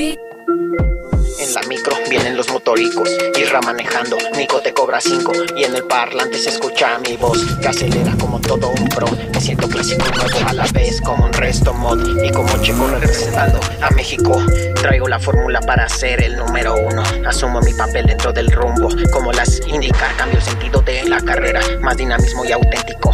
Beep. La micro vienen los motoricos, Irra manejando, Nico te cobra 5 y en el parlante se escucha mi voz que acelera como todo un pro. Me siento clásico nuevo a la vez como un resto mod y como chico representando a México. Traigo la fórmula para ser el número uno. Asumo mi papel dentro del rumbo, como las indica, cambio sentido de la carrera, más dinamismo y auténtico.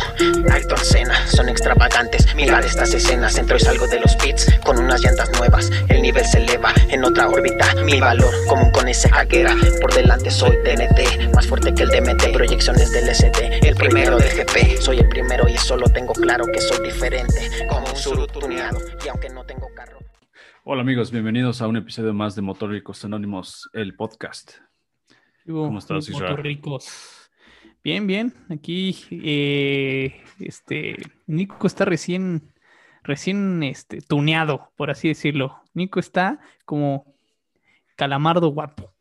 Ayrton Senna, son extravagantes. Mirar estas escenas, entro y salgo de los pits con unas llantas nuevas. El nivel se eleva en otra órbita. Mi valor como con ese hackera. Por delante soy TNT, más fuerte que el DMT. Proyecciones del SD, el primero del GP. Soy el primero y solo tengo claro que soy diferente. Como un surutuneado, y aunque no tengo carro. Hola amigos, bienvenidos a un episodio más de Motóricos Anónimos, el podcast. ¿Cómo estás, Israel? ricos. Bien, bien. Aquí, eh, este, Nico está recién, recién, este, tuneado, por así decirlo. Nico está como calamardo guapo.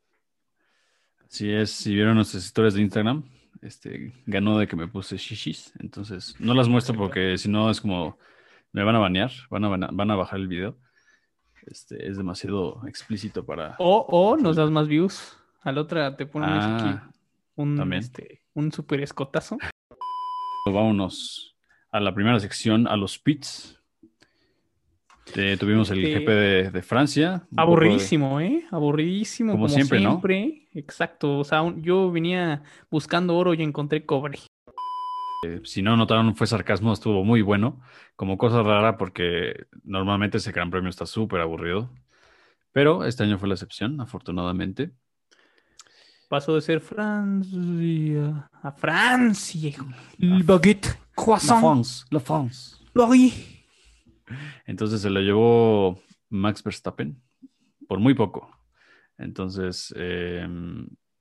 Así es, si vieron nuestras historias de Instagram, este, ganó de que me puse shishis, entonces no las muestro porque si no es como, me van a banear, van a, van a bajar el video. Este, es demasiado explícito para... O, o nos das más views. A la otra te pones Ah, aquí un, este, un super escotazo. Vámonos a la primera sección, a los pits. Eh, tuvimos el Este, GP de, de Francia. de- Aburridísimo, ¿eh? Aburridísimo. Como Como, siempre, siempre, ¿no? Exacto. O sea, un- yo venía buscando oro y encontré cobre. si no notaron, fue sarcasmo, estuvo muy bueno. Como cosa rara, porque normalmente ese Gran Premio está súper aburrido. Pero este año fue la excepción, afortunadamente. Pasó de ser Francia a Francia. El baguette, croissant, France, la France. Paris. Entonces se lo llevó Max Verstappen por muy poco. Entonces, eh,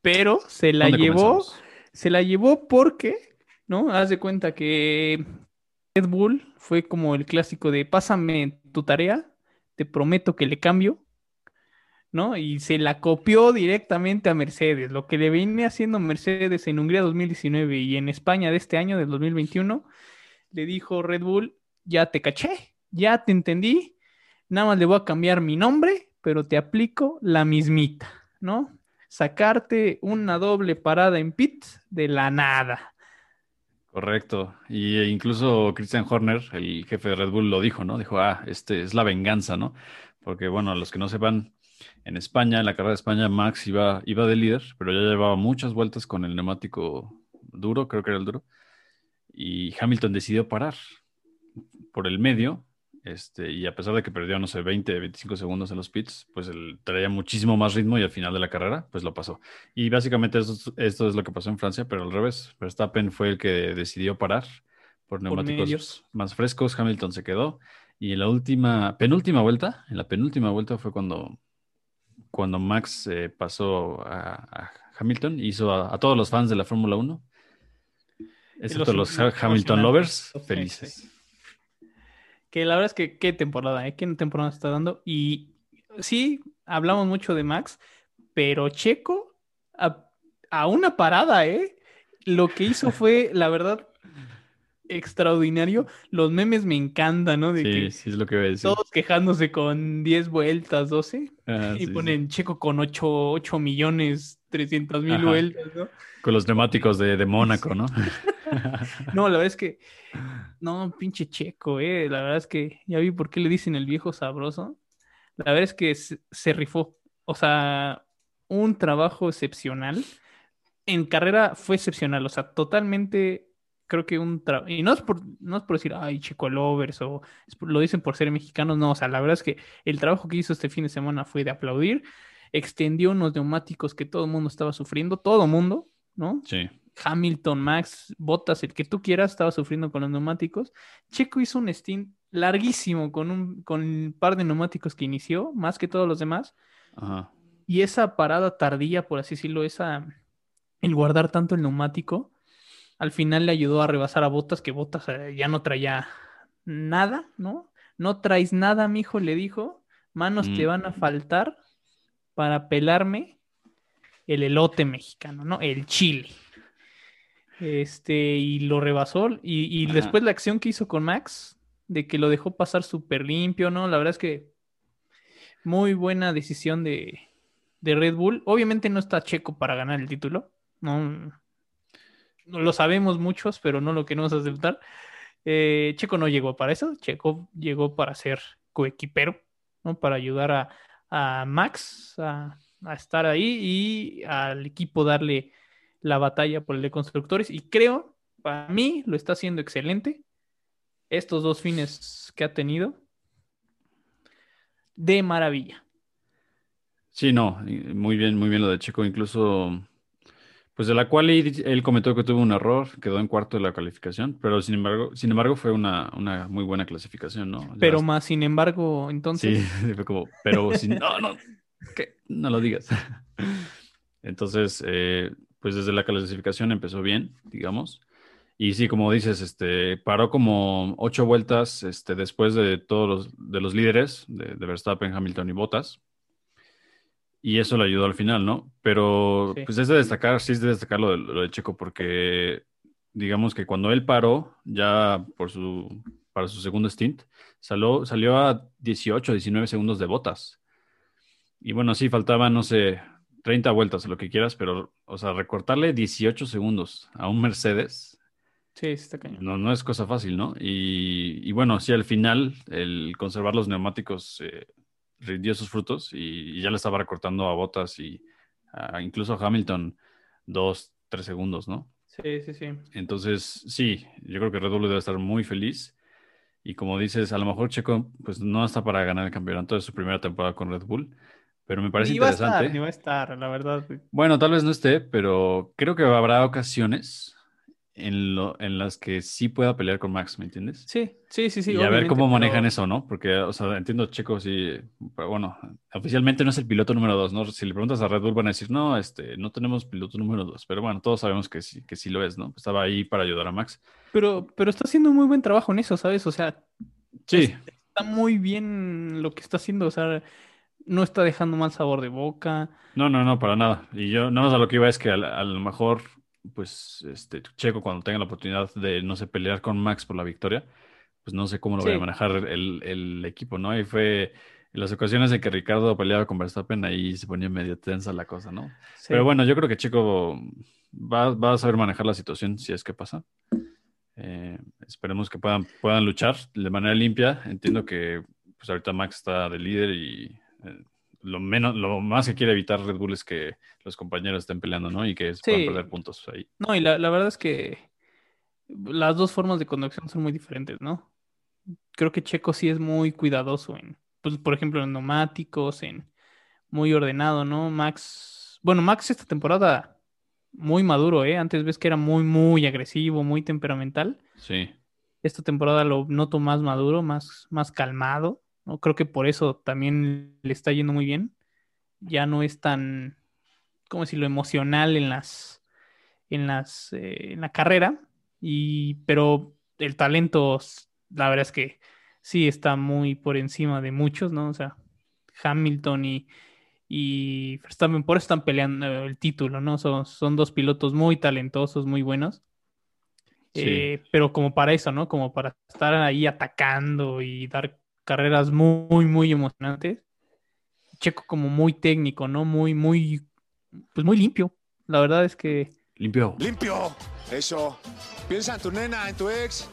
Pero se la ¿dónde llevó, comenzamos? se la llevó porque, ¿no? Haz de cuenta que Red Bull fue como el clásico de pásame tu tarea, te prometo que le cambio, ¿no? Y se la copió directamente a Mercedes, lo que le viene haciendo Mercedes en Hungría 2019 y en España de este año, del 2021, le dijo Red Bull, ya te caché, ya te entendí, nada más le voy a cambiar mi nombre, pero te aplico la mismita, ¿no? Sacarte una doble parada en pit de la nada. Correcto. Y eh, incluso Christian Horner, el jefe de Red Bull, lo dijo, ¿no? Dijo, ah, este es la venganza, ¿no? Porque, bueno, los que no sepan, en España, en la carrera de España, Max iba, iba de líder, pero ya llevaba muchas vueltas con el neumático duro, creo que era el duro, y Hamilton decidió parar por el medio, este, y a pesar de que perdió, no sé, 20, 25 segundos en los pits, pues él traía muchísimo más ritmo y al final de la carrera, pues lo pasó. Y básicamente esto, esto es lo que pasó en Francia, pero al revés. Verstappen fue el que decidió parar por neumáticos más frescos. Hamilton se quedó. Y en la última, penúltima vuelta, en la penúltima vuelta fue cuando, cuando Max eh, pasó a, a Hamilton, hizo a, a todos los fans de la Fórmula 1, excepto los, los Hamilton lovers, felices. Que la verdad es que qué temporada, ¿eh? Qué temporada está dando. Y sí, hablamos mucho de Max, pero Checo a, a una parada, ¿eh? Lo que hizo fue, la verdad, extraordinario. Los memes me encantan, ¿no? De Sí, que sí es lo que decir. todos quejándose con 10 vueltas, 12, Ah, y sí, sí. ponen Checo con 8, 8 millones 300 mil vueltas, ¿no? Con los neumáticos de, de Mónaco, ¿no? No, la verdad es que, no, pinche checo, eh. La verdad es que ya vi por qué le dicen el viejo sabroso. La verdad es que se, se rifó. O sea, un trabajo excepcional. En carrera fue excepcional. O sea, totalmente creo que un trabajo. Y no es por, no es por decir, ay, chico lovers, o por- lo dicen por ser mexicanos. No, o sea, la verdad es que el trabajo que hizo este fin de semana fue de aplaudir. Extendió unos neumáticos que todo el mundo estaba sufriendo, todo el mundo, ¿no? Sí. Hamilton, Max, Bottas, el que tú quieras, estaba sufriendo con los neumáticos. Checo hizo un stint larguísimo con un, con un par de neumáticos que inició, más que todos los demás. Ajá. Y esa parada tardía, por así decirlo, esa, el guardar tanto el neumático, al final le ayudó a rebasar a Bottas, que Bottas eh, ya no traía nada, ¿no? No traes nada, mijo, le dijo. Manos te Mm. van a faltar para pelarme el elote mexicano, ¿no? El chile. Este, y lo rebasó. Y, y después la acción que hizo con Max, de que lo dejó pasar súper limpio, ¿no? La verdad es que Muy buena decisión de, de Red Bull. Obviamente no está Checo para ganar el título. No, no lo sabemos muchos, pero no lo queremos aceptar. Eh, Checo no llegó para eso. Checo llegó para ser coequipero, ¿no? Para ayudar a, a Max a, estar ahí y al equipo darle la batalla por el de constructores. Y creo, para mí, lo está haciendo excelente. Estos dos fines que ha tenido, de maravilla. Sí, no, muy bien, muy bien lo de Checo. Incluso, pues de la cual él comentó que tuvo un error, quedó en cuarto de la calificación, pero sin embargo, sin embargo fue una, una muy buena clasificación, ¿no? Ya Pero más, sin embargo, Sí, entonces, fue como, pero sin, no, no, ¿qué? No lo digas. Entonces, eh, pues desde la clasificación empezó bien, digamos. Y sí, como dices, este, paró como ocho vueltas este, después de todos los, de los líderes, de, de Verstappen, Hamilton y Bottas. Y eso le ayudó al final, ¿no? Pero Sí. pues es de destacar, sí es de destacar lo de, lo de Checo, porque digamos que cuando él paró, ya por su, para su segundo stint, salió, salió a 18, 19 segundos de Bottas. Y bueno, sí, faltaban, no sé, 30 vueltas, lo que quieras, pero, o sea, recortarle 18 segundos a un Mercedes sí, sí está cañón. no, no es cosa fácil, ¿no? Y, y bueno, sí, al final el conservar los neumáticos eh, rindió sus frutos y, y ya le estaba recortando a Bottas y a- incluso a Hamilton dos, tres segundos, ¿no? Sí, sí, sí. Entonces, sí, yo creo que Red Bull debe estar muy feliz. Y como dices, a lo mejor Checo pues no está para ganar el campeonato de su primera temporada con Red Bull, pero me parece Ni va a estar, interesante. ni va a estar, la verdad. Bueno, tal vez no esté, pero creo que habrá ocasiones en, lo, en las que sí pueda pelear con Max, ¿me entiendes? Sí, sí, sí, sí. y a ver cómo manejan pero- eso, ¿no? Porque, o sea, entiendo Checo, sí, pero bueno, oficialmente no es el piloto número dos, ¿no? Si le preguntas a Red Bull van a decir, no, este, no tenemos piloto número dos, pero bueno, todos sabemos que sí, que sí lo es, ¿no? Estaba ahí para ayudar a Max. Pero, pero está haciendo un muy buen trabajo en eso, ¿sabes? O sea, Sí, está muy bien lo que está haciendo, o sea, no está dejando mal sabor de boca. no, no, no, para nada. Y yo, no, a lo que iba es que a, a lo mejor, pues, este, Checo cuando tenga la oportunidad de, no sé, pelear con Max por la victoria, pues no sé cómo lo Sí. a manejar el, el equipo, ¿no? Y fue en las ocasiones en que Ricardo peleaba con Verstappen, ahí se ponía medio tensa la cosa, ¿no? Sí. Pero bueno, yo creo que Checo va, va a saber manejar la situación si es que pasa. Eh, esperemos que puedan, puedan luchar de manera limpia. Entiendo que pues ahorita Max está de líder y eh, lo menos, lo más que quiere evitar Red Bull es que los compañeros estén peleando, ¿no? Y que se puedan Sí. perder puntos ahí. No, y la, la verdad es que las dos formas de conducción son muy diferentes, ¿no? Creo que Checo sí es muy cuidadoso en, pues, por ejemplo, en neumáticos, en muy ordenado, ¿no? Max, bueno, Max esta temporada muy maduro, ¿eh? Antes ves que era muy, muy agresivo, muy temperamental. Sí, Esta temporada lo noto más maduro, más, más calmado, ¿no? Creo que por eso también le está yendo muy bien. Ya no es tan, ¿cómo decirlo?, emocional en las, en las, eh, en la carrera. Y, pero el talento, la verdad es que sí está muy por encima de muchos, ¿no? O sea, Hamilton y, y Verstappen por eso están peleando el título, ¿no? Son, son dos pilotos muy talentosos, muy buenos. Sí. Eh, pero como para eso, ¿no? Como para estar ahí atacando y dar carreras muy, muy emocionantes. Checo como muy técnico, ¿no? Muy, muy, pues muy limpio. La verdad es que limpio. Limpio. Eso. Piensa en tu nena, en tu ex.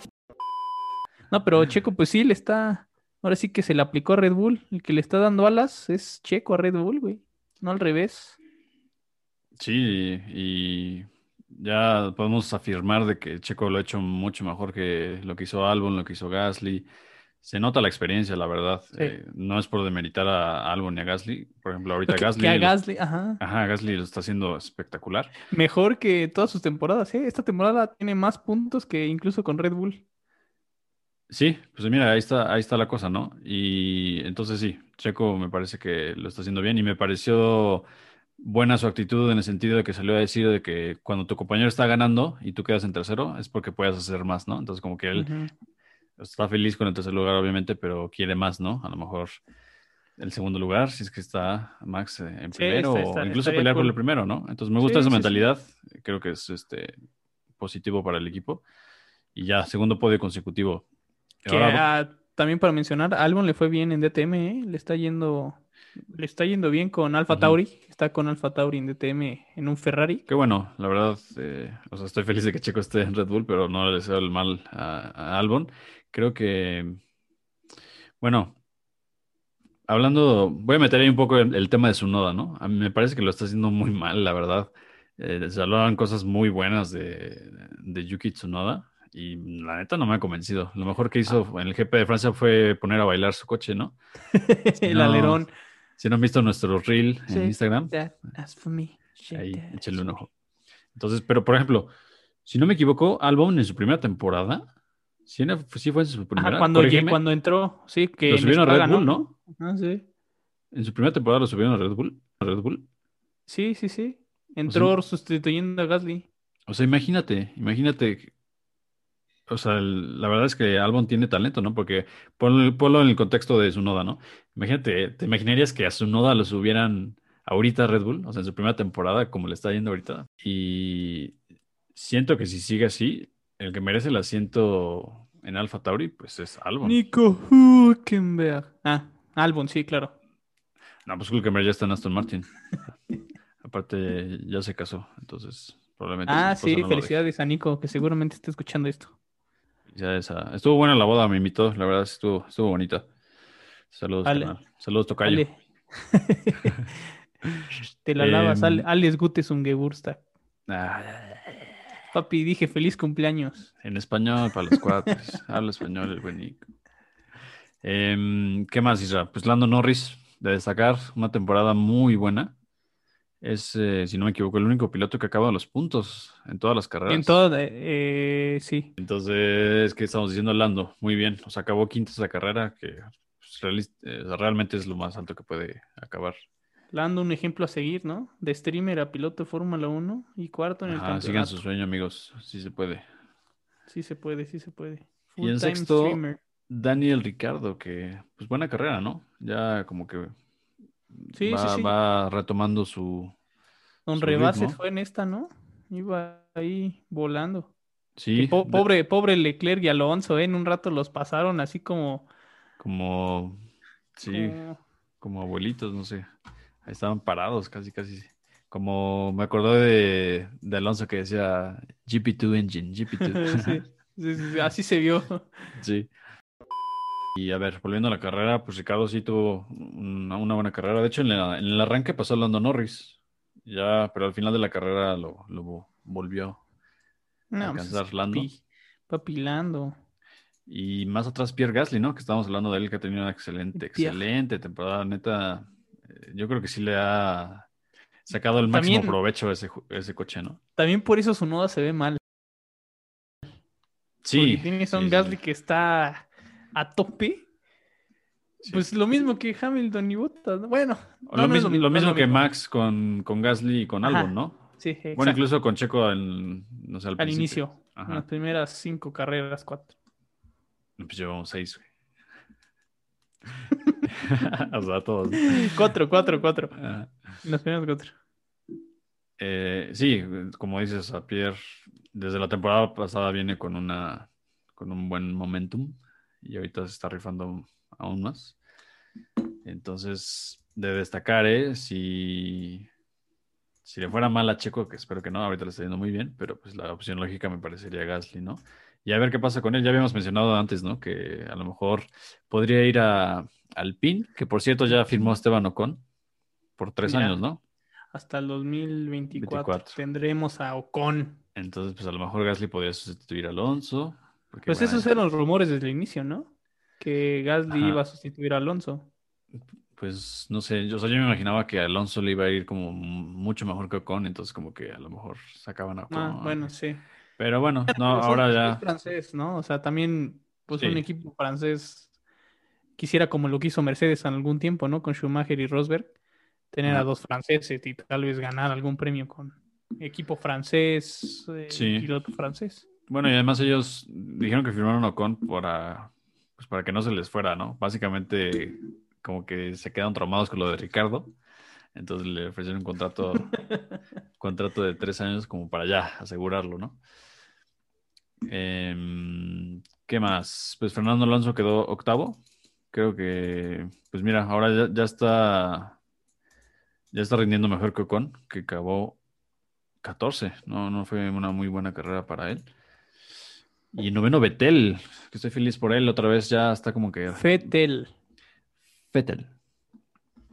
No, pero Checo, pues sí, le está. Ahora sí que se le aplicó a Red Bull. El que le está dando alas es Checo a Red Bull, güey. No al revés. Sí, y ya podemos afirmar de que Checo lo ha hecho mucho mejor que lo que hizo Albon, lo que hizo Gasly. Se nota la experiencia, la verdad. Sí. Eh, no es por demeritar a, a Albon ni a Gasly. Por ejemplo, ahorita Que, que Gasly, a lo- Gasly, ajá. ajá, Gasly lo está haciendo espectacular. Mejor que todas sus temporadas, ¿eh? Esta temporada tiene más puntos que incluso con Red Bull. Sí, pues mira, ahí está, ahí está la cosa, ¿no? Y entonces sí, Checo me parece que lo está haciendo bien y me pareció buena su actitud en el sentido de que salió a decir de que cuando tu compañero está ganando y tú quedas en tercero es porque puedes hacer más, ¿no? Entonces como que él. Está feliz con el tercer lugar, obviamente, pero quiere más, ¿no? A lo mejor el segundo lugar, si es que está Max eh, en Sí, primero, está- está- o incluso pelear por cool. el primero, ¿no? Entonces me gusta Sí, esa sí, sí. mentalidad, creo que es este positivo para el equipo. Y ya, segundo podio consecutivo. Que Ahora- también para mencionar, Albon le fue bien en DTM, ¿eh? Le está yendo Le está yendo bien con Alfa. Tauri. Está con Alfa Tauri en DTM en un Ferrari. Qué bueno, la verdad, eh, o sea, estoy feliz de que Checo esté en Red Bull, pero no le deseo el mal a, a Albon. Creo que, bueno, hablando, voy a meter ahí un poco el, el tema de su noda, ¿no? A mí me parece que lo está haciendo muy mal, la verdad. Eh, se hablaban cosas muy buenas de, de Yuki Tsunoda y la neta no me ha convencido. Lo mejor que hizo en el GP de Francia fue poner a bailar su coche, ¿no? el No. alerón. Si no han visto nuestro reel en. Instagram, That, as for me. Shake Ahí, as un ojo. Entonces, pero por ejemplo, si no me equivoco, Albon en su primera temporada, sí, era- sí fue en su me. primera. Ajá, cuando, cuando entró, sí, que lo subieron a Red Bull. ¿no? Ah, sí. En su primera temporada lo subieron a Red Bull. a Red Bull. sí, sí, sí. Entró sustituyendo a Gasly. O sea, imagínate, imagínate. O sea, el- la verdad es que Albon tiene talento, ¿no? Porque ponlo, ponlo en el contexto de su noda, ¿no? Imagínate, ¿te imaginarías que a su noda lo subieran ahorita a Red Bull? O sea, en su primera temporada, como le está yendo ahorita. Y siento que si sigue así, el que merece el asiento en Alfa Tauri, pues es Albon. Nico Hülkenberg. Ah, Albon, sí, claro. No, pues Hülkenberg ya está en Aston Martin. Aparte, ya se casó, entonces probablemente. Ah, sí, no felicidades a Nico, que seguramente está escuchando esto. Ya esa- Estuvo buena la boda, me invitó, la verdad estuvo, estuvo bonita. Saludos, Ale. Saludos, Tocayo. Ale. Te la lavas, Em, Ale- Alex Gutes un Geburtstag. Ah, Papi, dije feliz cumpleaños. en español para los cuates. Habla español el buen Nico. Em, ¿qué más, Isra? Pues Lando Norris, de destacar, una temporada muy buena. Es, eh, si no me equivoco, el único piloto que acaba los puntos en todas las carreras. En todo, eh, sí. Entonces, ¿qué estamos diciendo, Lando? Muy bien, sea, acabó quinto esa carrera, que pues, eh, realmente es lo más alto que puede acabar. Dando un ejemplo a seguir, ¿no? De streamer a piloto de Fórmula 1 y cuarto en el Ajá, campeonato. sigan su sueño, amigos, si se puede. Sí se puede, sí se puede. Y en sexto, streamer. Daniel Ricardo, que pues buena carrera, ¿no? Ya como que Sí, va, sí, sí. va retomando su... Don su Rebases ritmo. fue en esta, ¿no? Iba ahí volando. Sí, po- pobre, pobre Leclerc y Alonso, ¿eh? En un rato los pasaron así como... como... Sí, como- como abuelitos, no sé. Estaban parados, casi, casi. Como me acordé de, de Alonso que decía GP2 Engine, GP2. Sí, sí, sí, así se vio. Sí. Y a ver, volviendo a la carrera, pues Ricardo sí tuvo una, una buena carrera. De hecho, en, la- en el arranque pasó Lando Norris. Ya, pero al final de la carrera lo, lo volvió a No, pues, alcanzar Lando. papi, papi Lando. Y más atrás Pierre Gasly, ¿no? Que estábamos hablando de él, que ha tenido una excelente, Pierre. excelente temporada. Neta, yo creo que sí le ha sacado el máximo También- provecho a ese, a ese coche, ¿no? También por eso su noda se ve mal. Sí. Porque tienes a un sí, sí. Gasly que está a tope. Sí. Pues lo mismo que Hamilton y Bottas. ¿no? Bueno, no, lo, no mismo, lo mismo, lo que. Max con, con Gasly y con Ajá. Albon, ¿no? Sí, exacto. Bueno, incluso con Checo en, no sé, al, al inicio. Ajá. En las primeras cinco carreras, cuatro. Pues llevamos seis, güey. o sea, todos. Cuatro, cuatro, cuatro. Ajá. En las primeras cuatro. Eh, sí, como dices, a Pierre, desde la temporada pasada viene con una con un buen momentum y ahorita se está rifando aún más. Entonces, de destacar, ¿eh? Si, si le fuera mal a Checo, que espero que no, ahorita le está yendo muy bien, pero pues la opción lógica me parecería Gasly, ¿no? Y a ver qué pasa con él. Ya habíamos mencionado antes, ¿no? Que a lo mejor podría ir a Alpine, que por cierto ya firmó Esteban Ocon por tres años, ¿no? Hasta el 2024 24. tendremos a Ocon. Entonces, pues a lo mejor Gasly podría sustituir a Alonso. porque, Pues bueno, esos eran los rumores desde el inicio, ¿no? Que Gasly Ajá. iba a sustituir a Alonso. Pues no sé, yo, o sea, yo me imaginaba que Alonso le iba a ir como mucho mejor que Ocon, entonces como que a lo mejor sacaban a Ocon. Ah, bueno, sí. Pero bueno, no, Pero ahora ya. francés, ¿no? O sea, también, pues Sí. un equipo francés quisiera como lo que hizo Mercedes en algún tiempo, ¿no? Con Schumacher y Rosberg, tener a dos franceses y tal vez ganar algún premio con equipo francés, eh, Sí. piloto francés. Bueno, y además ellos dijeron que firmaron a Ocon para, pues para que no se les fuera, ¿no? Básicamente como que se quedaron traumados con lo de Ricardo. Entonces le ofrecieron un contrato, contrato de tres años como para ya asegurarlo, ¿no? Em, ¿qué más? Pues Fernando Alonso quedó octavo creo que, pues mira, ahora ya, ya está, ya está rindiendo mejor que Ocon, que acabó 14. No, no fue una muy buena carrera para él. Y noveno Betel, que estoy feliz por él, otra vez ya está como que Fettel. Vettel.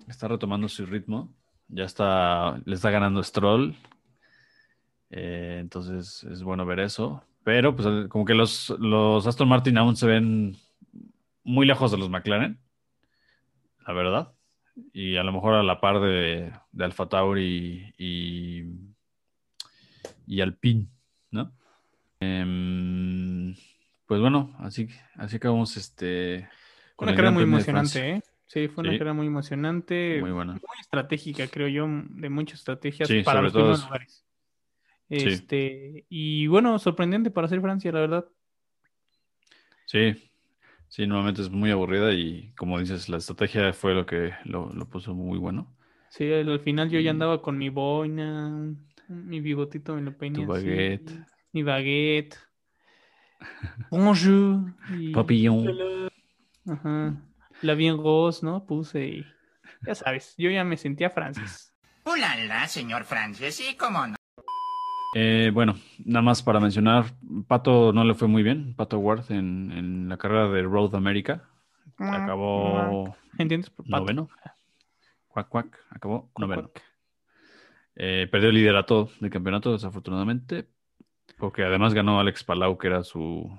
Está retomando su ritmo. Ya está, le está ganando Stroll. Eh, entonces es bueno ver eso. Pero pues como que los, los Aston Martin aún se ven muy lejos de los McLaren. La verdad. Y a lo mejor a la par de, de Alfa Tauri y, y Alpine, ¿no? Em, pues bueno, así, así acabamos este. con Una carrera muy emocionante, ¿eh? Sí, fue una Sí. carrera muy emocionante. Muy buena. muy estratégica, creo yo, de muchas estrategias Sí, para los todo primeros eso. lugares. Sí. Este, y bueno, sorprendente para ser Francia, la verdad. Sí, sí, nuevamente es muy aburrida y como dices, la estrategia fue lo que lo, lo puso muy bueno. Sí, al, al final yo ya andaba con mi boina, mi bigotito me lo peiné Tu así, baguette. mi baguette. Bonjour. y- Papillon. Ajá. La bien rose, ¿no? Puse y ya sabes, yo ya me sentía Francis. Ulala, señor Francis, sí, cómo no. Eh, bueno, nada más para mencionar, Pato no le fue muy bien, Pato Ward en, en la carrera de Road America. Acabó ¿Entiendes? Pato. noveno. Cuac, cuac, acabó Cuac, noveno. cuac. Eh, perdió el liderato del campeonato, desafortunadamente, porque además ganó Alex Palau, que era su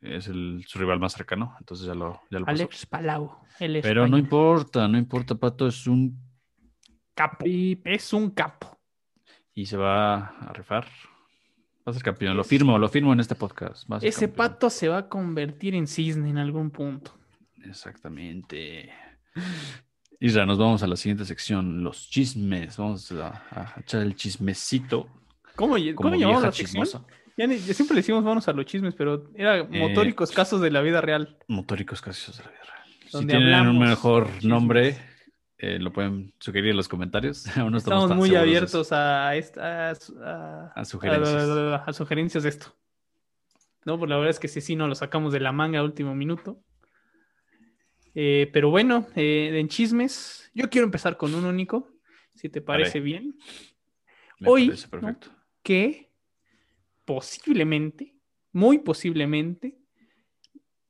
es el, su rival más cercano, entonces ya lo, ya lo pasó. Alex Palau, el Pero no importa, no importa, Pato es un capo. Es un capo. y se va a rifar. Va a ser campeón, lo firmo, lo firmo en este podcast. Ese campeón. pato se va a convertir en cisne en algún punto. Exactamente. Isra, nos vamos a la siguiente sección, los chismes. Vamos a, a echar el chismecito. ¿Cómo, ¿cómo llamamos la sección? chismosa. Ya ni- siempre le decimos vamos a los chismes, pero era Eh, motóricos casos de la vida real. Motóricos casos de la vida real. Si tienen un mejor nombre, eh, lo pueden sugerir en los comentarios. Aún no estamos, muy abiertos a, esta- a, A sugerencias. a- a sugerencias de esto. No, pues la verdad es que sí, sí, nos lo sacamos de la manga a último minuto. Eh, pero bueno, en chismes, yo quiero empezar con un único, si te parece bien, Me Hoy, parece ¿no? perfecto. Posiblemente, muy posiblemente,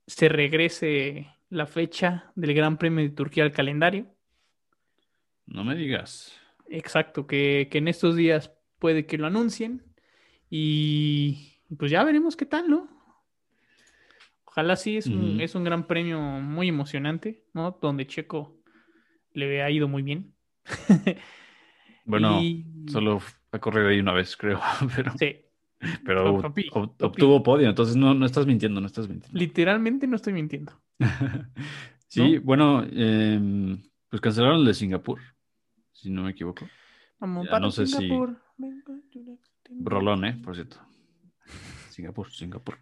se regrese la fecha del Gran Premio de Turquía al calendario. No me digas. Exacto, que, que en estos días puede que lo anuncien y pues ya veremos qué tal, ¿no? Ojalá sí, es un, es un gran premio muy emocionante, ¿no? Donde Checo le ha ido muy bien. Bueno, Y- solo ha corrido ahí una vez, creo. Pero, Sí, pero Papi, ob- papi. obtuvo podio, entonces no, no estás mintiendo, no estás mintiendo. literalmente no estoy mintiendo. Sí, ¿No? bueno, em, pues cancelaron el de Singapur, si no me equivoco. Vamos Ya para no sé si- Singapur. Rolón, ¿eh? Por cierto. Singapur, Singapur.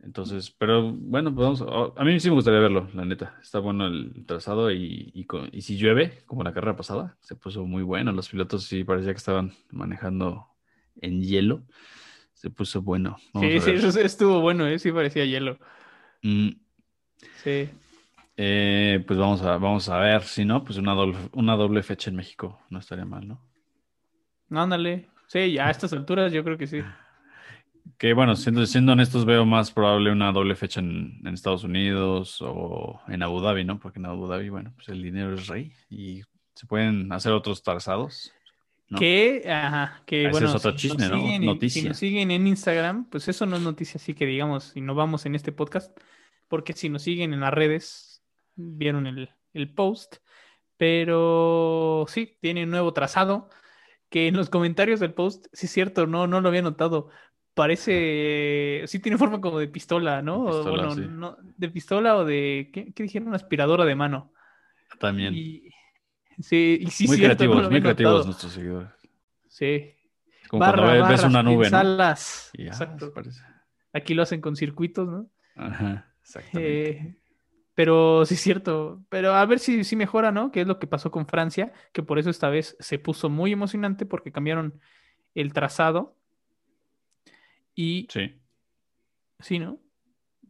Entonces, pero bueno, pues vamos. A, a mí sí me gustaría verlo, la neta. Está bueno el trazado y, y, y si llueve, como la carrera pasada, se puso muy bueno. Los pilotos sí parecía que estaban manejando en hielo. Se puso bueno. Vamos Sí, sí, eso estuvo bueno, ¿eh? Sí parecía hielo. Mm, Sí. eh, pues vamos a, vamos a ver. Si no, pues una doble, una doble fecha en México. No estaría mal, ¿no? Ándale. Sí, ya a estas alturas yo creo que sí. Que bueno, siendo, siendo honestos, veo más probable una doble fecha en, en Estados Unidos o en Abu Dhabi, ¿no? Porque en Abu Dhabi, bueno, pues el dinero es rey y se pueden hacer otros trazados. ¿No? Que, ajá, que Ese bueno, es otro si chisme, nos ¿no? siguen en- Noticia. si nos siguen en Instagram, pues eso no es noticia así que digamos, y no vamos en este podcast, porque si nos siguen en las redes, vieron el, el post, pero sí, tiene un nuevo trazado, que en los comentarios del post, sí es cierto, no, no lo había notado, parece, sí tiene forma como de pistola, ¿no? De O, pistola, bueno, sí. no, de pistola o de, ¿qué, qué dijeron? Una aspiradora de mano. También. Y, sí, y sí, muy cierto, creativos, muy creativos nuestros seguidores. Sí. Como cuando ves, una nube, ¿no? pensalas. Y ya, Exacto. Aquí lo hacen con circuitos, ¿no? Ajá, exactamente. Eh, pero sí es cierto. Pero a ver si, si mejora, ¿no? Que es lo que pasó con Francia, que por eso esta vez se puso muy emocionante porque cambiaron el trazado. Y Sí. sí, ¿no?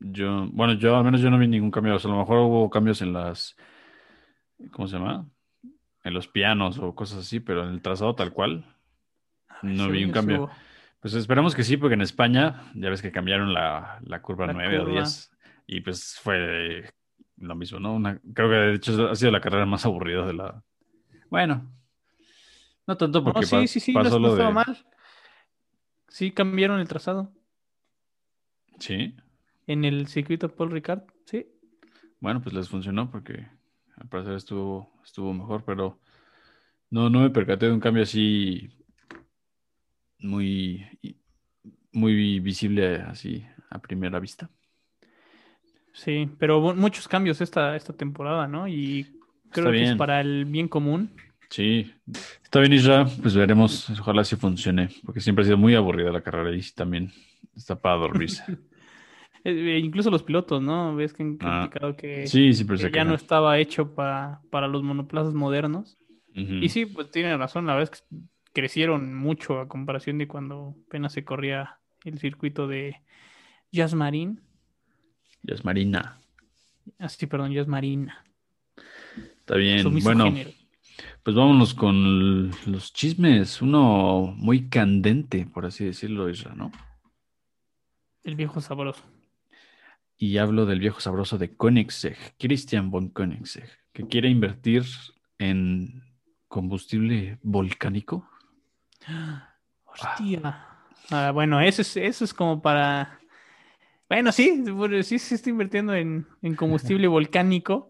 Yo, bueno, yo al menos yo no vi ningún cambio. O sea, a lo mejor hubo cambios en las, ¿cómo se llama? En los pianos o cosas así, pero en el trazado tal cual, no vi un cambio. Pues esperemos que sí, porque en España ya ves que cambiaron la, la curva La 9 o curva. 10 y pues fue lo mismo, ¿no? Una- creo que de hecho ha sido la carrera más aburrida de la... Bueno, no tanto porque No, sí, pa- sí, sí, pasó no lo de... mal. Sí, cambiaron el trazado Sí, en el circuito Paul Ricard, sí. bueno, pues les funcionó porque al parecer estuvo, estuvo mejor, pero no, no me percaté de un cambio así muy, muy visible así a primera vista. Sí, pero muchos cambios esta, esta temporada, ¿no? Y creo Está que es bien. para el bien común. Sí, está bien, Isra. Pues veremos. Ojalá sí funcione, porque siempre ha sido muy aburrida la carrera y también está para dormirse. Eh, eh, incluso los pilotos, ¿no? Ves que han Ah, criticado que, Sí, ya no estaba hecho pa- para los monoplazas modernos. Y sí, pues tiene razón, la verdad es que crecieron mucho a comparación de cuando apenas se corría el circuito de Jazz Marine. Ya es Marina. Ah, sí, perdón, Jazz Marina. Está bien. Bueno, género. pues vámonos con los chismes. Uno muy candente, por así decirlo, Isra, ¿no? El viejo sabroso. Y hablo del viejo sabroso de Koenigsegg, Christian von Koenigsegg, que quiere invertir en combustible volcánico. Hostia. Ah, bueno, eso es, eso es como para. Bueno, sí, sí se está invirtiendo en, en combustible volcánico.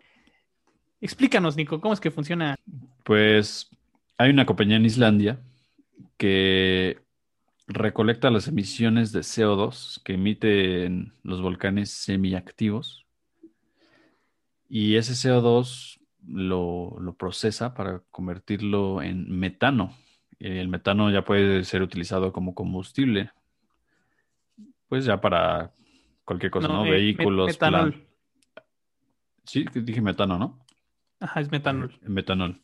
Explícanos, Nico, ¿cómo es que funciona? Pues hay una compañía en Islandia que recolecta las emisiones de CO2 que emiten los volcanes semiactivos y ese CO2 lo, lo procesa para convertirlo en metano. El metano ya puede ser utilizado como combustible, pues ya para cualquier cosa, ¿no? eh, Vehículos, metanol. plan- Sí, dije metano, ¿no? Ajá, es metanol. Metanol.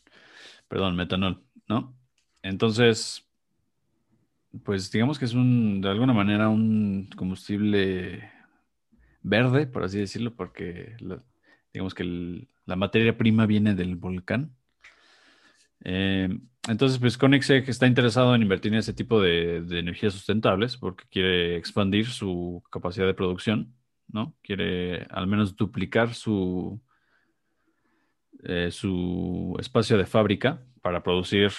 Perdón, metanol, ¿no? Entonces, pues digamos que es un, de alguna manera, un combustible verde, por así decirlo, porque la- digamos que la materia prima viene del volcán. Eh, entonces, pues Koenigsegg está interesado en invertir en ese tipo de, de energías sustentables porque quiere expandir su capacidad de producción, ¿no? Quiere al menos duplicar su, eh, su espacio de fábrica para producir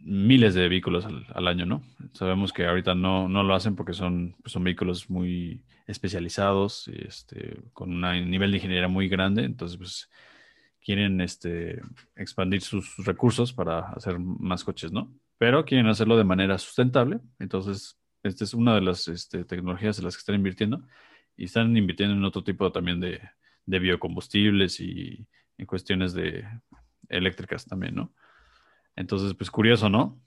miles de vehículos al, al año, ¿no? Sabemos que ahorita no, no lo hacen porque son, pues, son vehículos muy especializados, este, con un nivel de ingeniería muy grande, entonces pues quieren este, expandir sus, sus recursos para hacer más coches, ¿no? Pero quieren hacerlo de manera sustentable, entonces esta es una de las este, tecnologías en las que están invirtiendo y están invirtiendo en otro tipo también de, de biocombustibles y en cuestiones de eléctricas también, ¿no? Entonces, pues curioso, ¿no?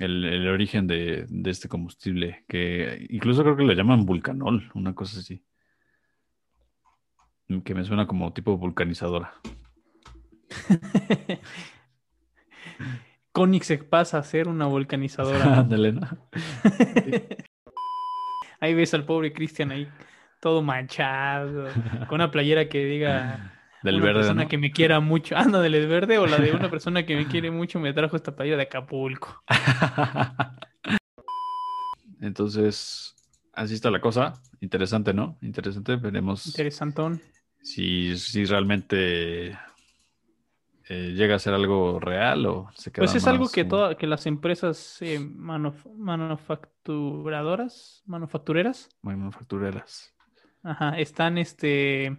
El, el origen de, de este combustible, que incluso creo que le llaman vulcanol, una cosa así. Que me suena como tipo vulcanizadora. Koenigsegg pasa a ser una vulcanizadora. Ándale, ¿no? Ahí ves al pobre Cristian ahí, todo manchado, con una playera que diga Del una verde, persona ¿no? que me quiera mucho. Anda, del verde o la de una persona que me quiere mucho me trajo esta playera de Acapulco. Entonces, así está la cosa. Interesante, ¿no? Interesante. Veremos Interesantón. si, si realmente eh, llega a ser algo real o se queda Pues es algo que, como- toda, que las empresas eh, manuf- manufacturadoras, manufactureras, manufactureras. ajá, están este,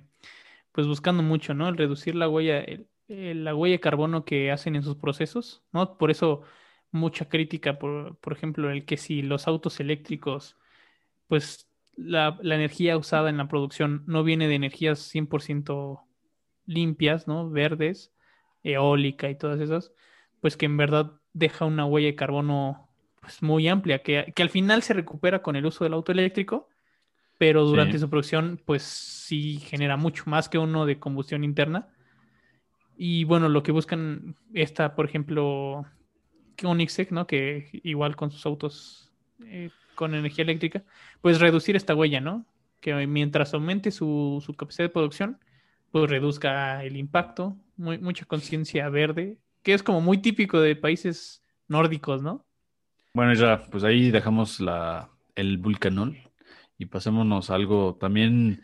pues buscando mucho, ¿no? El reducir la huella, el- el- la huella de carbono que hacen en sus procesos, ¿no? Por eso mucha crítica, por, por ejemplo, el que si los autos eléctricos, pues la, la energía usada en la producción no viene de energías 100% limpias, ¿no? Verdes, eólica y todas esas, pues que en verdad deja una huella de carbono pues, muy amplia, que, que al final se recupera con el uso del auto eléctrico, pero durante Sí. su producción, pues sí genera mucho más que uno de combustión interna. Y bueno, lo que buscan está, por ejemplo, Koenigsegg, ¿no? Que igual con sus autos eh, con energía eléctrica, pues reducir esta huella, ¿no? Que mientras aumente su, su capacidad de producción, pues reduzca el impacto, muy, mucha conciencia verde, que es como muy típico de países nórdicos, ¿no? Bueno, ya, pues ahí dejamos la, el vulcanol y pasémonos algo también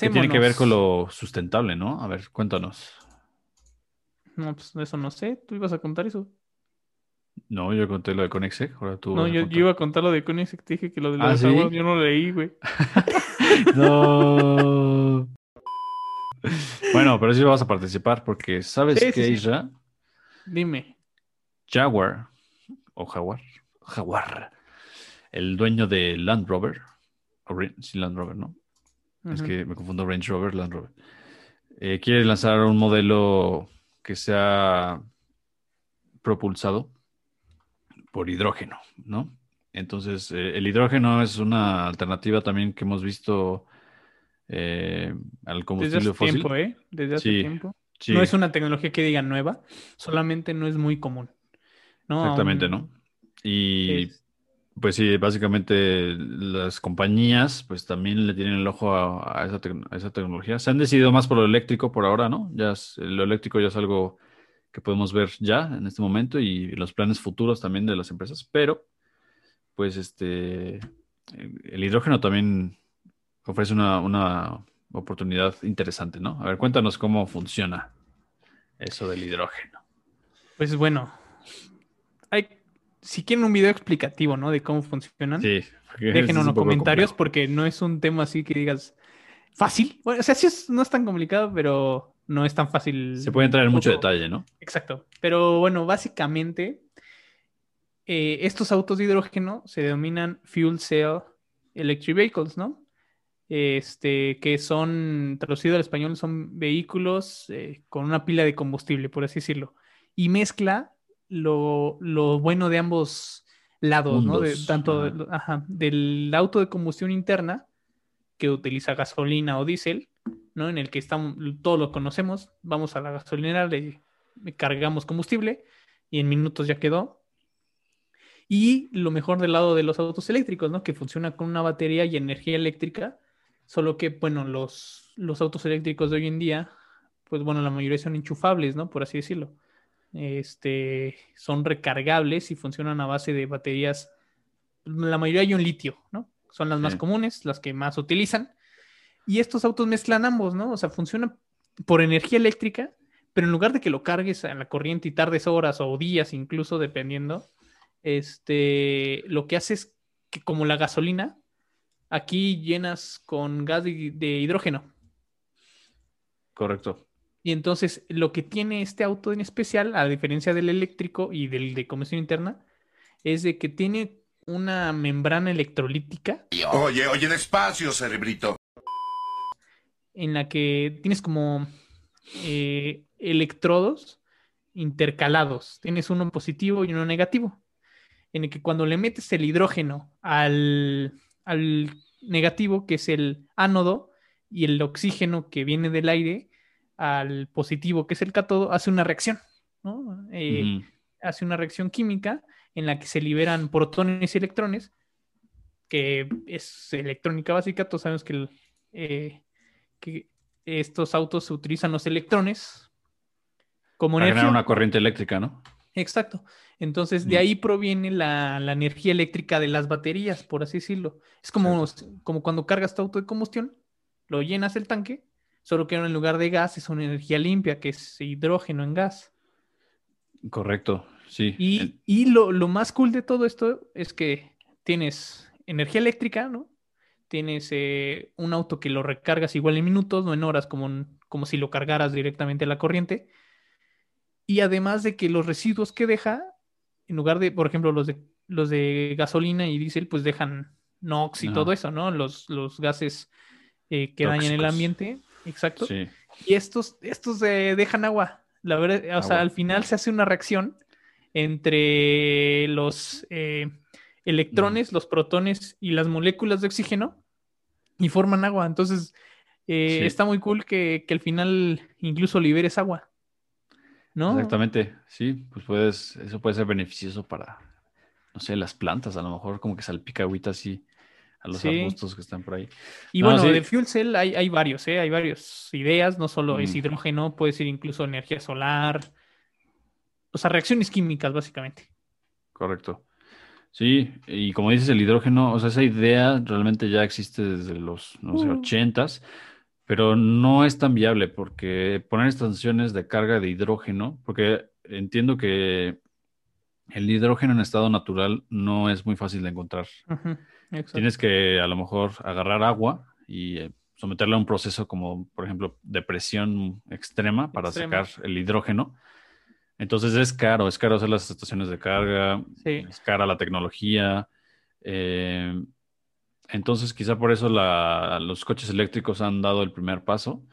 que tiene que ver con lo sustentable, ¿no? A ver, cuéntanos. No, pues eso no sé. ¿Tú ibas a contar eso? No, yo conté lo de Conexec. Ahora tú. No, yo, iba a contar lo de Conexec. Te dije que lo de los ¿Ah, yo no leí, güey. no. bueno, pero sí vas a participar porque ¿sabes qué, Isra? Dime. Jaguar o Jaguar. Jaguar. El dueño de Land Rover. Sí, Land Rover, ¿no? Es que me confundo Range Rover, Land Rover. Eh, quiere lanzar un modelo que sea propulsado por hidrógeno, ¿no? Entonces, eh, el hidrógeno es una alternativa también que hemos visto eh, al combustible Desde hace fósil. tiempo, ¿eh? Desde hace tiempo. No es una tecnología que diga nueva, solamente no es muy común. Exactamente, ¿no? Y pues sí, básicamente las compañías pues también le tienen el ojo a, esa, esa, tecnología. Se han decidido más por lo eléctrico por ahora, ¿no? Ya lo eléctrico ya es algo que podemos ver ya en este momento y los planes futuros también de las empresas, pero pues este el hidrógeno también ofrece una, una oportunidad interesante, ¿no? A ver, cuéntanos cómo funciona eso del hidrógeno. Pues bueno, si quieren un video explicativo, ¿no? De cómo funcionan, sí, déjenos en los comentarios porque no es un tema así que digas fácil. Bueno, o sea, sí no es tan complicado, pero no es tan fácil. Se puede entrar en mucho detalle, ¿no? Exacto. Pero bueno, básicamente, eh, estos autos de hidrógeno se denominan Fuel Cell Electric Vehicles, ¿no? Este, que son, traducido al español, son vehículos eh, con una pila de combustible, por así decirlo. Y mezcla lo, bueno de ambos lados, ¿no? tanto del auto de combustión interna, que utiliza gasolina o diésel, ¿no? En el que estamos, todos lo conocemos, vamos a la gasolinera, le, cargamos combustible y en minutos ya quedó. Y lo mejor del lado de los autos eléctricos, ¿no? Que funciona con una batería y energía eléctrica, solo que, bueno, los, los autos eléctricos de hoy en día, pues bueno, la mayoría son enchufables, ¿no? Por así decirlo este, son recargables y funcionan a base de baterías, la mayoría hay un litio, ¿no? Son las más comunes, las que más utilizan. Y estos autos mezclan ambos, ¿no? O sea, funcionan por energía eléctrica, pero en lugar de que lo cargues a la corriente y tardes horas o días incluso, dependiendo, este, lo que hace es que como la gasolina, aquí llenas con gas de hidrógeno. Correcto. Y entonces lo que tiene este auto en especial, a diferencia del eléctrico y del de combustión interna, es de que tiene una membrana electrolítica. Oye, oye, despacio, cerebrito. En la que tienes como eh, electrodos intercalados. Tienes uno positivo y uno negativo. En el que cuando le metes el hidrógeno al, al negativo, que es el ánodo, y el oxígeno que viene del aire, al positivo, que es el cátodo, hace una reacción, ¿no? Eh, hace una reacción química en la que se liberan protones y electrones, que es electrónica básica, todos sabemos que, eh, que estos autos se utilizan los electrones como Para energía. una corriente eléctrica, ¿no? Exacto. Entonces, de ahí proviene la, energía eléctrica de las baterías, por así decirlo. Es como, como cuando cargas tu auto de combustión, lo llenas el tanque solo que en lugar de gas es una energía limpia, que es hidrógeno en gas. Correcto, sí. Y, lo, más cool de todo esto es que tienes energía eléctrica, ¿no? Tienes eh, un auto que lo recargas igual en minutos, no en horas, como, como si lo cargaras directamente a la corriente. Y además de que los residuos que deja, en lugar de, por ejemplo, los de, los de gasolina y diésel, pues dejan NOx y todo eso, ¿no? Los, los gases eh, que dañan el ambiente exacto. Y estos, estos dejan agua. La verdad, o sea, al final se hace una reacción entre los eh, electrones, los protones y las moléculas de oxígeno y forman agua. Entonces, eh, está muy cool que, que, al final incluso liberes agua. ¿No? Exactamente, sí, pues puedes, eso puede ser beneficioso para, no sé, las plantas, a lo mejor como que salpica agüita así a los Sí. arbustos que están por ahí. Y No, bueno, sí. de fuel cell hay, hay varios, ¿eh? Hay varias ideas, no solo es Mm. hidrógeno, puede ser incluso energía solar. O sea, reacciones químicas, básicamente. Correcto. Sí, y como dices, el hidrógeno, o sea, esa idea realmente ya existe desde los, no sé, Uh. ochentas, pero no es tan viable porque poner estaciones de carga de hidrógeno, porque entiendo que el hidrógeno en estado natural no es muy fácil de encontrar. Ujú, exacto. Tienes que a lo mejor agarrar agua y eh, someterla a un proceso como, por ejemplo, de presión extrema para Extrema. sacar el hidrógeno. Entonces es caro, es caro hacer las estaciones de carga, Sí. es cara la tecnología. eh, entonces quizá por eso la- los coches eléctricos han dado el primer paso,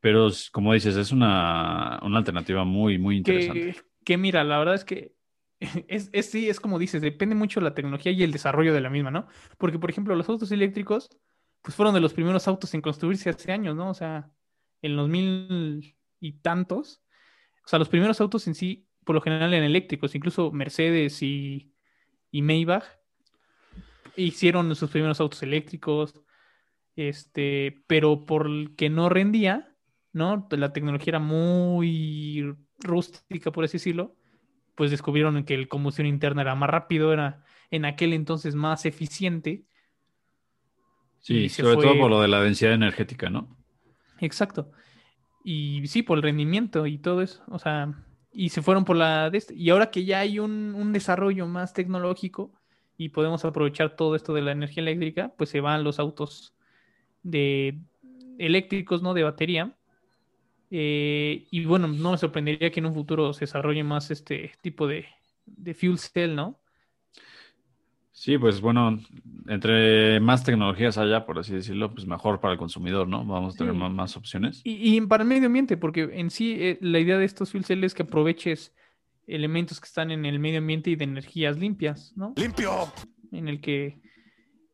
pero como dices, es una, una alternativa muy, muy interesante. Que, que mira, la verdad es que es, es- sí, es como dices, depende mucho de la tecnología y el desarrollo de la misma, ¿no? Porque, por ejemplo, los autos eléctricos, pues fueron de los primeros autos en construirse hace años, ¿no? O sea, en los mil y tantos. O sea, los primeros autos en sí, por lo general, eran eléctricos, incluso Mercedes y, y Maybach hicieron sus primeros autos eléctricos, este, pero por que no rendía, ¿no? La tecnología era muy rústica, por así decirlo, pues descubrieron que el combustión interna era más rápido, era en aquel entonces más eficiente. Sí, sobre todo por lo de la densidad energética, ¿no? Exacto. Y sí, por el rendimiento y todo eso. O sea, y se fueron por la de este. Y ahora que ya hay un, un desarrollo más tecnológico y podemos aprovechar todo esto de la energía eléctrica, pues se van los autos de eléctricos, ¿no? De batería. Eh, y bueno, no me sorprendería que en un futuro se desarrolle más este tipo de, de fuel cell, ¿no? Sí, pues bueno, entre más tecnologías haya, por así decirlo, pues mejor para el consumidor, ¿no? Vamos a tener Sí. más, más opciones. Y, y para el medio ambiente, porque en sí eh, la idea de estos fuel cells es que aproveches elementos que están en el medio ambiente y de energías limpias, ¿no? ¡Limpio! En el que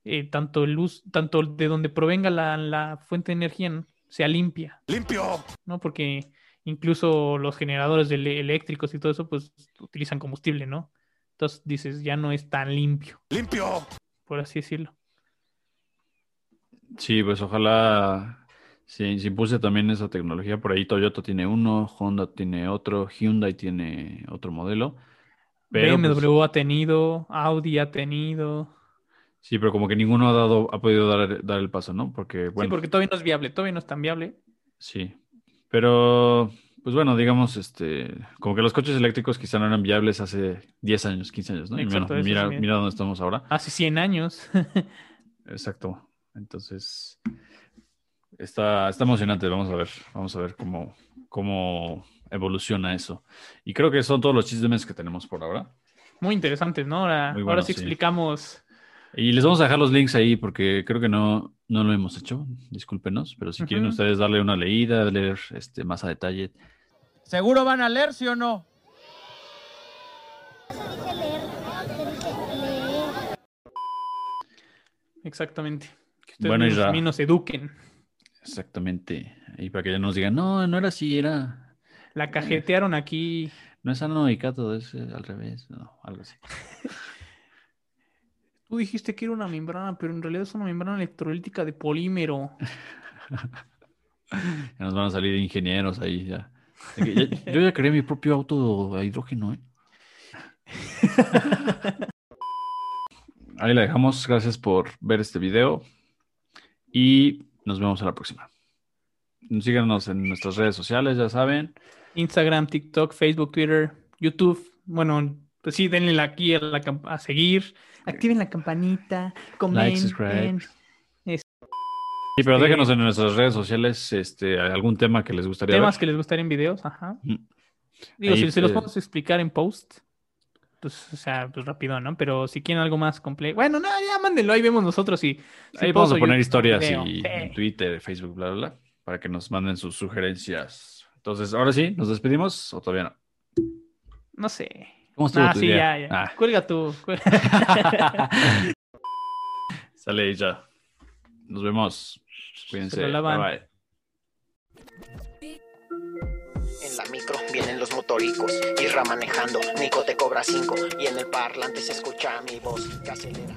eh, tanto el luz, tanto de donde provenga la, la fuente de energía ¿no? Sea limpia, ¡Limpio! ¿no? Porque incluso los generadores eléctricos y todo eso, pues utilizan combustible, ¿no? Entonces dices, ya no es tan limpio, ¡Limpio! por así decirlo. Sí, pues ojalá se, se impulse también esa tecnología. Por ahí Toyota tiene uno, Honda tiene otro, Hyundai tiene otro modelo. Pero pues, BMW ha tenido, Audi ha tenido. Sí, pero como que ninguno ha dado, ha podido dar, dar el paso, ¿no? Porque, Sí, bueno, porque todavía no es viable, todavía no es tan viable. sí. Pero, pues bueno, digamos, este, como que los coches eléctricos quizá no eran viables hace 10 años, 15 años, ¿no? Y bueno, mira, sí. mira dónde estamos ahora. Hace 100 años. Exacto. Entonces, está, está emocionante. Vamos a ver, vamos a ver cómo, cómo evoluciona eso. Y creo que son todos los chismes que tenemos por ahora. Muy interesantes, ¿no? Ahora, bueno, sí sí. explicamos. Y les vamos a dejar los links ahí porque creo que no, no lo hemos hecho. Discúlpenos, pero si quieren ustedes darle una leída, leer este, más a detalle. ¿Seguro van a leer, sí o no? Exactamente. Que ustedes Bueno, mismos, Isra. mismos eduquen. Exactamente. Y para que ya nos digan, no, no era así, era. La cajetearon aquí. No es anoicato, es eh, al revés. No, algo así. Tú dijiste que era una membrana, pero en realidad es una membrana electrolítica de polímero. Ya nos van a salir ingenieros ahí ya. Yo ya creé mi propio auto a hidrógeno, ¿eh? Ahí la dejamos. Gracias por ver este video. Y nos vemos a la próxima. Síganos en nuestras redes sociales, ya saben. Instagram, TikTok, Facebook, Twitter, YouTube. Bueno, pues sí, denle aquí a, la a seguir. Activen la campanita, comenten. subscribe. Sí, pero Este- déjenos en nuestras redes sociales este, algún tema que les gustaría Temas ver. que les gustaría en videos, ajá. Ujú. Digo, Ahí, si se los eh, podemos explicar en post, pues, o sea, pues rápido, ¿no? Pero si quieren algo más completo, bueno, no, ya mándenlo, ahí vemos nosotros y Ahí vamos a poner historias video. y Sí. en Twitter, Facebook, bla, bla, bla, para que nos manden sus sugerencias. Entonces, ahora sí, ¿nos despedimos o todavía no? No sé. ¿Cómo estuvo Ah, tu sí, día? ya, ya. Ah. Cuelga tú. Sale y ya. Nos vemos. Cuídense. Bye, bye. En la micro vienen los motoricos, Irra manejando, Nico te cobra cinco y en el parlante se escucha mi voz que acelera.